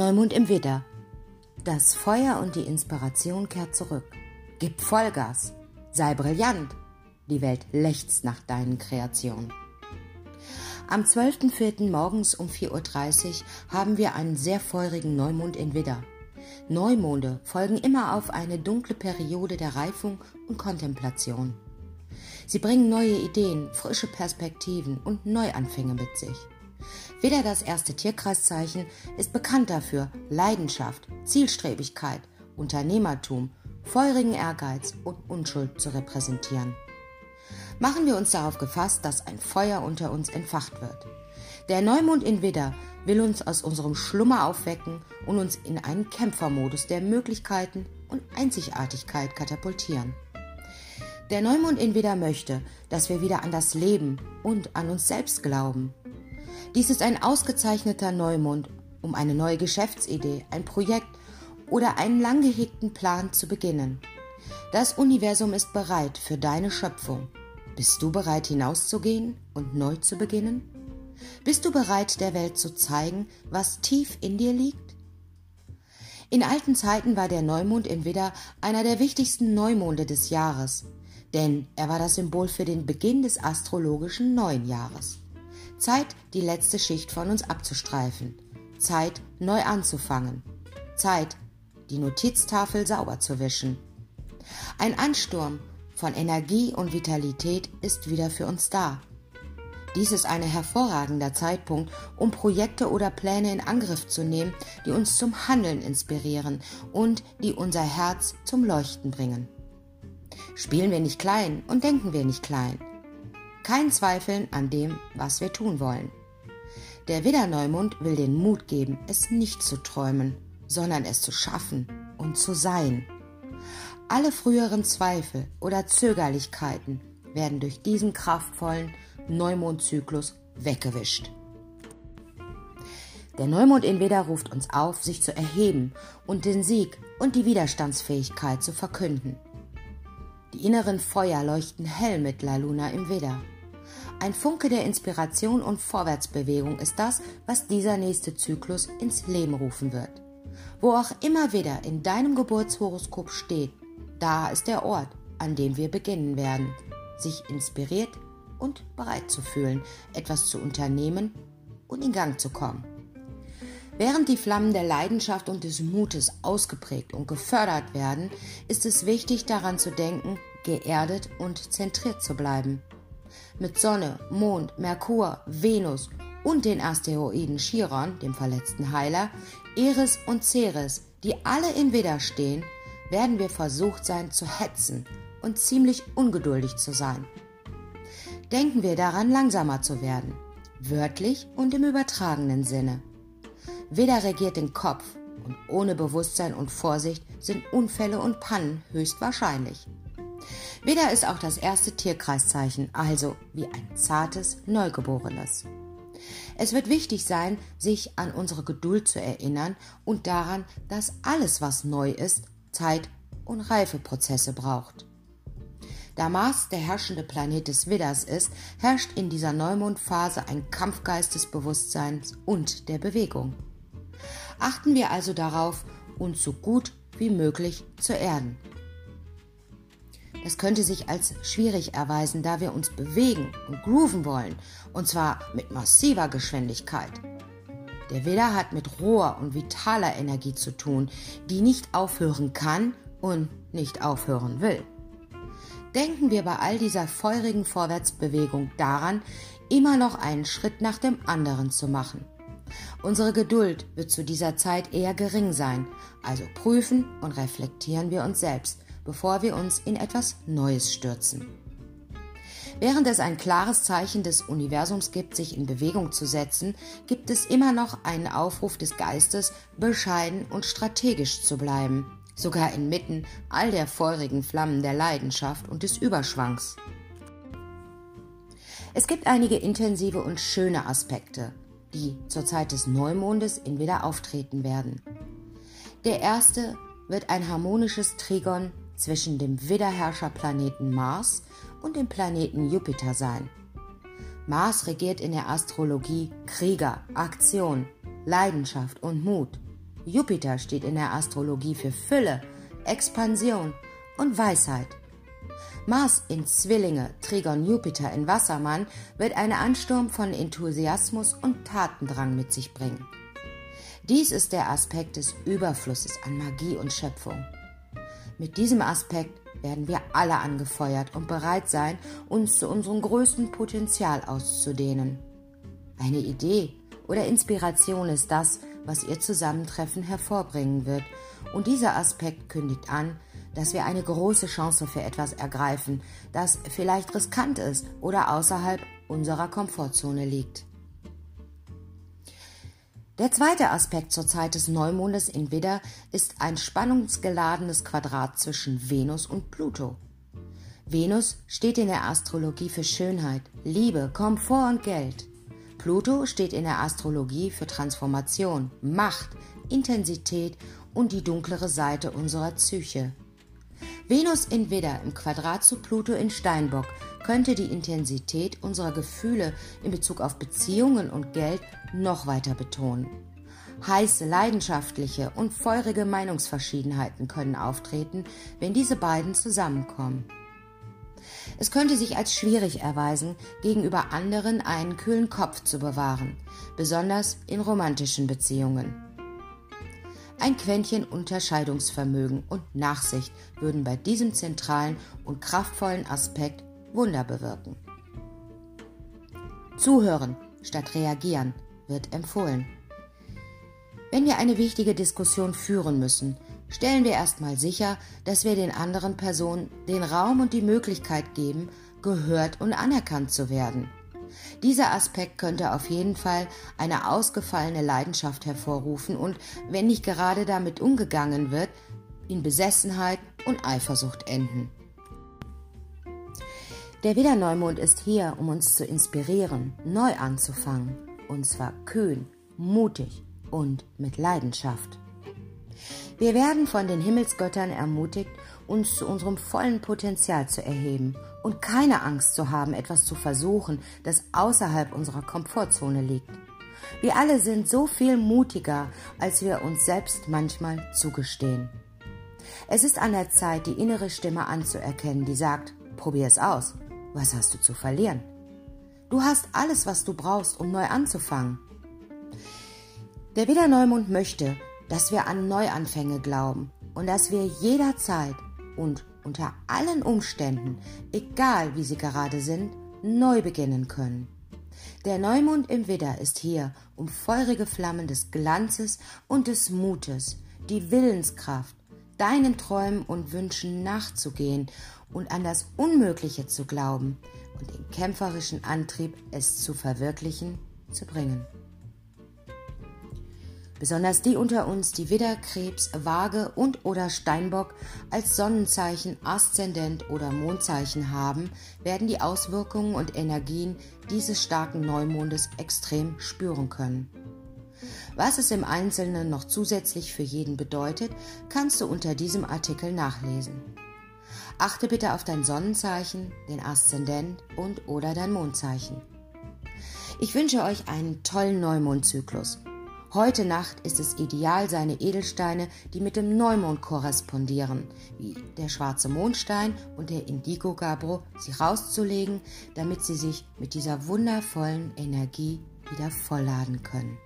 Neumond im Widder. Das Feuer und die Inspiration kehrt zurück. Gib Vollgas. Sei brillant. Die Welt lechzt nach deinen Kreationen. Am 12.04. morgens um 4.30 Uhr haben wir einen sehr feurigen Neumond in Widder. Neumonde folgen immer auf eine dunkle Periode der Reifung und Kontemplation. Sie bringen neue Ideen, frische Perspektiven und Neuanfänge mit sich. Widder, das erste Tierkreiszeichen, ist bekannt dafür, Leidenschaft, Zielstrebigkeit, Unternehmertum, feurigen Ehrgeiz und Unschuld zu repräsentieren. Machen wir uns darauf gefasst, dass ein Feuer unter uns entfacht wird. Der Neumond in Widder will uns aus unserem Schlummer aufwecken und uns in einen Kämpfermodus der Möglichkeiten und Einzigartigkeit katapultieren. Der Neumond in Widder möchte, dass wir wieder an das Leben und an uns selbst glauben. Dies ist ein ausgezeichneter Neumond, um eine neue Geschäftsidee, ein Projekt oder einen lang gehegten Plan zu beginnen. Das Universum ist bereit für deine Schöpfung. Bist du bereit hinauszugehen und neu zu beginnen? Bist du bereit, der Welt zu zeigen, was tief in dir liegt? In alten Zeiten war der Neumond in Widder einer der wichtigsten Neumonde des Jahres, denn er war das Symbol für den Beginn des astrologischen neuen Jahres. Zeit, die letzte Schicht von uns abzustreifen. Zeit, neu anzufangen. Zeit, die Notiztafel sauber zu wischen. Ein Ansturm von Energie und Vitalität ist wieder für uns da. Dies ist ein hervorragender Zeitpunkt, um Projekte oder Pläne in Angriff zu nehmen, die uns zum Handeln inspirieren und die unser Herz zum Leuchten bringen. Spielen wir nicht klein und denken wir nicht klein. Kein Zweifeln an dem, was wir tun wollen. Der Widderneumond will den Mut geben, es nicht zu träumen, sondern es zu schaffen und zu sein. Alle früheren Zweifel oder Zögerlichkeiten werden durch diesen kraftvollen Neumondzyklus weggewischt. Der Neumond in Widder ruft uns auf, sich zu erheben und den Sieg und die Widerstandsfähigkeit zu verkünden. Die inneren Feuer leuchten hell mit La Luna im Widder. Ein Funke der Inspiration und Vorwärtsbewegung ist das, was dieser nächste Zyklus ins Leben rufen wird. Wo auch immer Widder in deinem Geburtshoroskop steht, da ist der Ort, an dem wir beginnen werden, sich inspiriert und bereit zu fühlen, etwas zu unternehmen und in Gang zu kommen. Während die Flammen der Leidenschaft und des Mutes ausgeprägt und gefördert werden, ist es wichtig daran zu denken, geerdet und zentriert zu bleiben. Mit Sonne, Mond, Merkur, Venus und den Asteroiden Chiron, dem verletzten Heiler, Eris und Ceres, die alle in Widder stehen, werden wir versucht sein zu hetzen und ziemlich ungeduldig zu sein denken wir daran, langsamer zu werden, wörtlich und im übertragenen Sinne. Weder regiert den Kopf und ohne Bewusstsein und Vorsicht sind Unfälle und Pannen höchstwahrscheinlich. Weder ist auch das erste Tierkreiszeichen, also wie ein zartes Neugeborenes. Es wird wichtig sein, sich an unsere Geduld zu erinnern und daran, dass alles, was neu ist, Zeit und Reifeprozesse braucht. Da Mars der herrschende Planet des Widders ist, herrscht in dieser Neumondphase ein Kampfgeist des Bewusstseins und der Bewegung. Achten wir also darauf, uns so gut wie möglich zu erden. Das könnte sich als schwierig erweisen, da wir uns bewegen und grooven wollen, und zwar mit massiver Geschwindigkeit. Der Widder hat mit roher und vitaler Energie zu tun, die nicht aufhören kann und nicht aufhören will denken wir bei all dieser feurigen Vorwärtsbewegung daran, immer noch einen Schritt nach dem anderen zu machen. Unsere Geduld wird zu dieser Zeit eher gering sein, also prüfen und reflektieren wir uns selbst, bevor wir uns in etwas Neues stürzen. Während es ein klares Zeichen des Universums gibt, sich in Bewegung zu setzen, gibt es immer noch einen Aufruf des Geistes, bescheiden und strategisch zu bleiben sogar inmitten all der feurigen Flammen der Leidenschaft und des Überschwangs. Es gibt einige intensive und schöne Aspekte, die zur Zeit des Neumondes in Widder auftreten werden. Der erste wird ein harmonisches Trigon zwischen dem Widderherrscherplaneten Mars und dem Planeten Jupiter sein. Mars regiert in der Astrologie Krieger, Aktion, Leidenschaft und Mut. Jupiter steht in der Astrologie für Fülle, Expansion und Weisheit. Mars in Zwillinge, Trigon Jupiter in Wassermann wird einen Ansturm von Enthusiasmus und Tatendrang mit sich bringen. Dies ist der Aspekt des Überflusses an Magie und Schöpfung. Mit diesem Aspekt werden wir alle angefeuert und bereit sein, uns zu unserem größten Potenzial auszudehnen. Eine Idee oder Inspiration ist das, was ihr Zusammentreffen hervorbringen wird, und dieser Aspekt kündigt an, dass wir eine große Chance für etwas ergreifen, das vielleicht riskant ist oder außerhalb unserer Komfortzone liegt. Der zweite Aspekt zur Zeit des Neumondes in Widder ist ein spannungsgeladenes Quadrat zwischen Venus und Pluto. Venus steht in der Astrologie für Schönheit, Liebe, Komfort und Geld. Pluto steht in der Astrologie für Transformation, Macht, Intensität und die dunklere Seite unserer Psyche. Venus in Widder im Quadrat zu Pluto in Steinbock könnte die Intensität unserer Gefühle in Bezug auf Beziehungen und Geld noch weiter betonen. Heiße, leidenschaftliche und feurige Meinungsverschiedenheiten können auftreten, wenn diese beiden zusammenkommen. Es könnte sich als schwierig erweisen, gegenüber anderen einen kühlen Kopf zu bewahren, besonders in romantischen Beziehungen. Ein Quäntchen Unterscheidungsvermögen und Nachsicht würden bei diesem zentralen und kraftvollen Aspekt Wunder bewirken. Zuhören statt reagieren wird empfohlen. Wenn wir eine wichtige Diskussion führen müssen, stellen wir erstmal sicher, dass wir den anderen Personen den Raum und die Möglichkeit geben, gehört und anerkannt zu werden. Dieser Aspekt könnte auf jeden Fall eine ausgefallene Leidenschaft hervorrufen und, wenn nicht gerade damit umgegangen wird, in Besessenheit und Eifersucht enden. Der Wiederneumond ist hier, um uns zu inspirieren, neu anzufangen, und zwar kühn, mutig und mit Leidenschaft. Wir werden von den Himmelsgöttern ermutigt, uns zu unserem vollen Potenzial zu erheben und keine Angst zu haben, etwas zu versuchen, das außerhalb unserer Komfortzone liegt. Wir alle sind so viel mutiger, als wir uns selbst manchmal zugestehen. Es ist an der Zeit, die innere Stimme anzuerkennen, die sagt, probier es aus. Was hast du zu verlieren? Du hast alles, was du brauchst, um neu anzufangen. Der Wiederneumond möchte, dass wir an Neuanfänge glauben und dass wir jederzeit und unter allen Umständen, egal wie sie gerade sind, neu beginnen können. Der Neumond im Widder ist hier, um feurige Flammen des Glanzes und des Mutes, die Willenskraft, deinen Träumen und Wünschen nachzugehen und an das Unmögliche zu glauben und den kämpferischen Antrieb, es zu verwirklichen, zu bringen. Besonders die unter uns, die Widder, Krebs, Waage und oder Steinbock als Sonnenzeichen, Aszendent oder Mondzeichen haben, werden die Auswirkungen und Energien dieses starken Neumondes extrem spüren können. Was es im Einzelnen noch zusätzlich für jeden bedeutet, kannst du unter diesem Artikel nachlesen. Achte bitte auf dein Sonnenzeichen, den Aszendent und oder dein Mondzeichen. Ich wünsche euch einen tollen Neumondzyklus. Heute Nacht ist es ideal, seine Edelsteine, die mit dem Neumond korrespondieren, wie der schwarze Mondstein und der Indigo Gabro, sie rauszulegen, damit sie sich mit dieser wundervollen Energie wieder vollladen können.